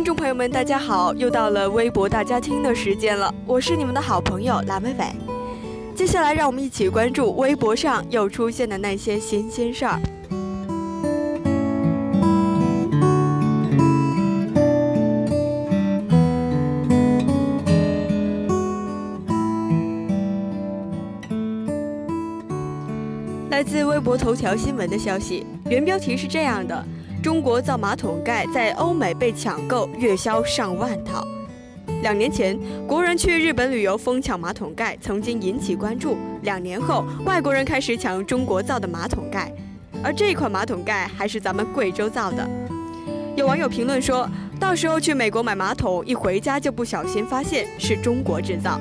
听众朋友们，大家好，又到了微博大家听的时间了，我是你们的好朋友蓝伟伟。接下来，让我们一起关注微博上又出现的那些新鲜事儿。来自微博头条新闻的消息，原标题是这样的。中国造马桶盖在欧美被抢购，月销上万套。两年前，国人去日本旅游疯抢马桶盖，曾经引起关注。两年后，外国人开始抢中国造的马桶盖，而这款马桶盖还是咱们贵州造的。有网友评论说：“到时候去美国买马桶，一回家就不小心发现是中国制造。”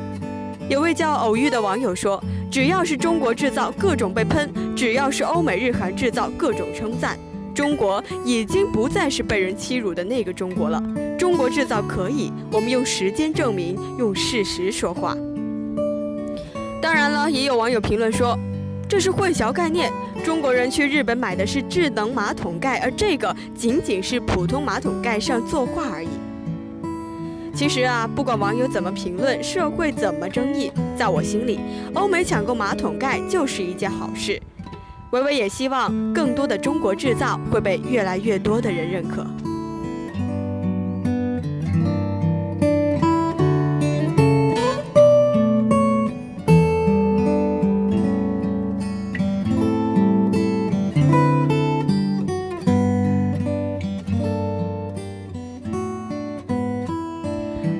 有位叫偶遇的网友说：“只要是中国制造，各种被喷；只要是欧美日韩制造，各种称赞。”中国已经不再是被人欺辱的那个中国了。中国制造可以，我们用时间证明，用事实说话。当然了，也有网友评论说，这是混淆概念。中国人去日本买的是智能马桶盖，而这个仅仅是普通马桶盖上作画而已。其实啊，不管网友怎么评论，社会怎么争议，在我心里，欧美抢购马桶盖就是一件好事。维维也希望更多的中国制造会被越来越多的人认可。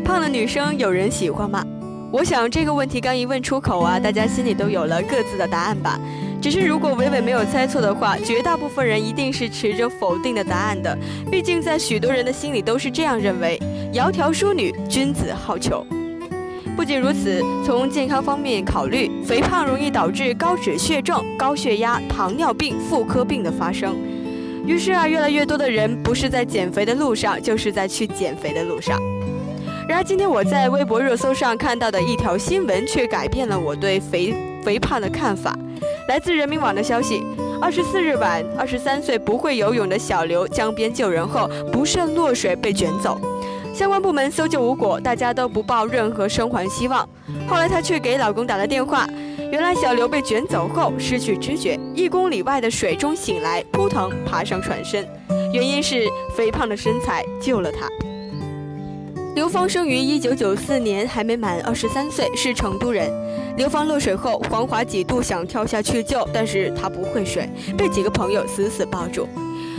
胖的女生有人喜欢吗？我想这个问题刚一问出口啊，大家心里都有了各自的答案吧。只是，如果伟伟没有猜错的话，绝大部分人一定是持着否定的答案的。毕竟，在许多人的心里都是这样认为：窈窕淑女，君子好逑。不仅如此，从健康方面考虑，肥胖容易导致高脂血症、高血压、糖尿病、妇科病的发生。于是啊，越来越多的人不是在减肥的路上，就是在去减肥的路上。然而，今天我在微博热搜上看到的一条新闻，却改变了我对肥肥胖的看法。来自人民网的消息，二十四日晚，二十三岁不会游泳的小刘江边救人后不慎落水被卷走，相关部门搜救无果，大家都不抱任何生还希望。后来她却给老公打了电话，原来小刘被卷走后失去知觉，一公里外的水中醒来，扑腾爬上船身，原因是肥胖的身材救了她。刘芳生于一九九四年，还没满二十三岁，是成都人。刘芳落水后，黄华几度想跳下去救，但是他不会水，被几个朋友死死抱住。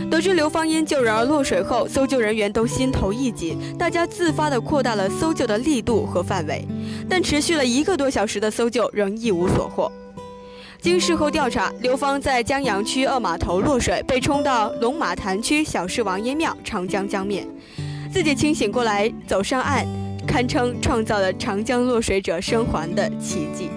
得知刘芳因救人而落水后，搜救人员都心头一紧，大家自发地扩大了搜救的力度和范围。但持续了一个多小时的搜救仍一无所获。经事后调查，刘芳在江阳区二码头落水，被冲到龙马潭区小市王爷庙长江江面。自己清醒过来，走上岸，堪称创造了长江落水者生还的奇迹。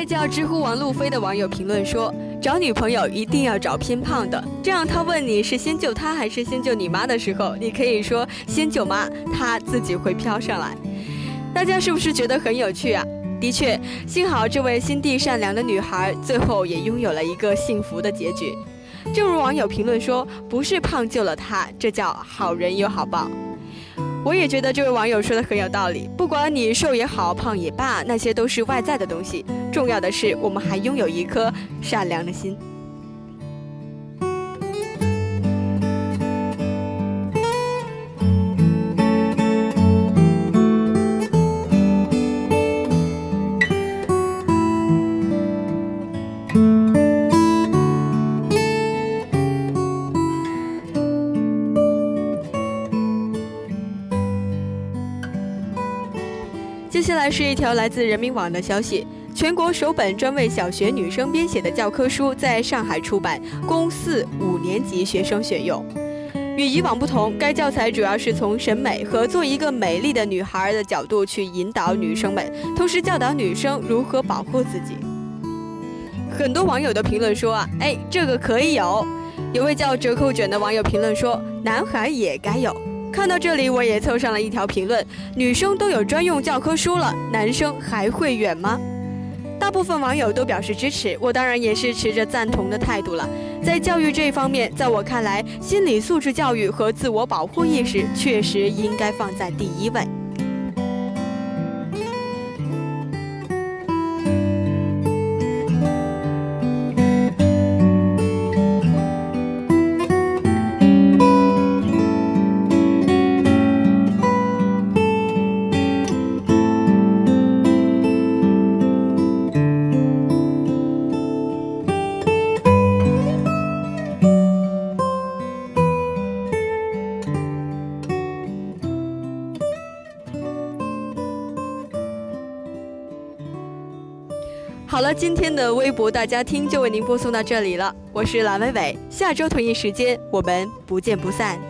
位叫知乎王路飞的网友评论说：“找女朋友一定要找偏胖的，这样他问你是先救他还是先救你妈的时候，你可以说先救妈，他自己会飘上来。”大家是不是觉得很有趣啊？的确，幸好这位心地善良的女孩最后也拥有了一个幸福的结局。正如网友评论说：“不是胖救了她，这叫好人有好报。”我也觉得这位网友说的很有道理。不管你瘦也好，胖也罢，那些都是外在的东西。重要的是，我们还拥有一颗善良的心。接下来是一条来自人民网的消息：全国首本专为小学女生编写的教科书在上海出版，供四五年级学生选用。与以往不同，该教材主要是从审美和做一个美丽的女孩的角度去引导女生们，同时教导女生如何保护自己。很多网友的评论说啊，哎，这个可以有。有位叫折扣卷的网友评论说，男孩也该有。看到这里，我也凑上了一条评论：女生都有专用教科书了，男生还会远吗？大部分网友都表示支持，我当然也是持着赞同的态度了。在教育这一方面，在我看来，心理素质教育和自我保护意识确实应该放在第一位。好了，今天的微博大家听就为您播送到这里了，我是蓝伟伟，下周同一时间我们不见不散。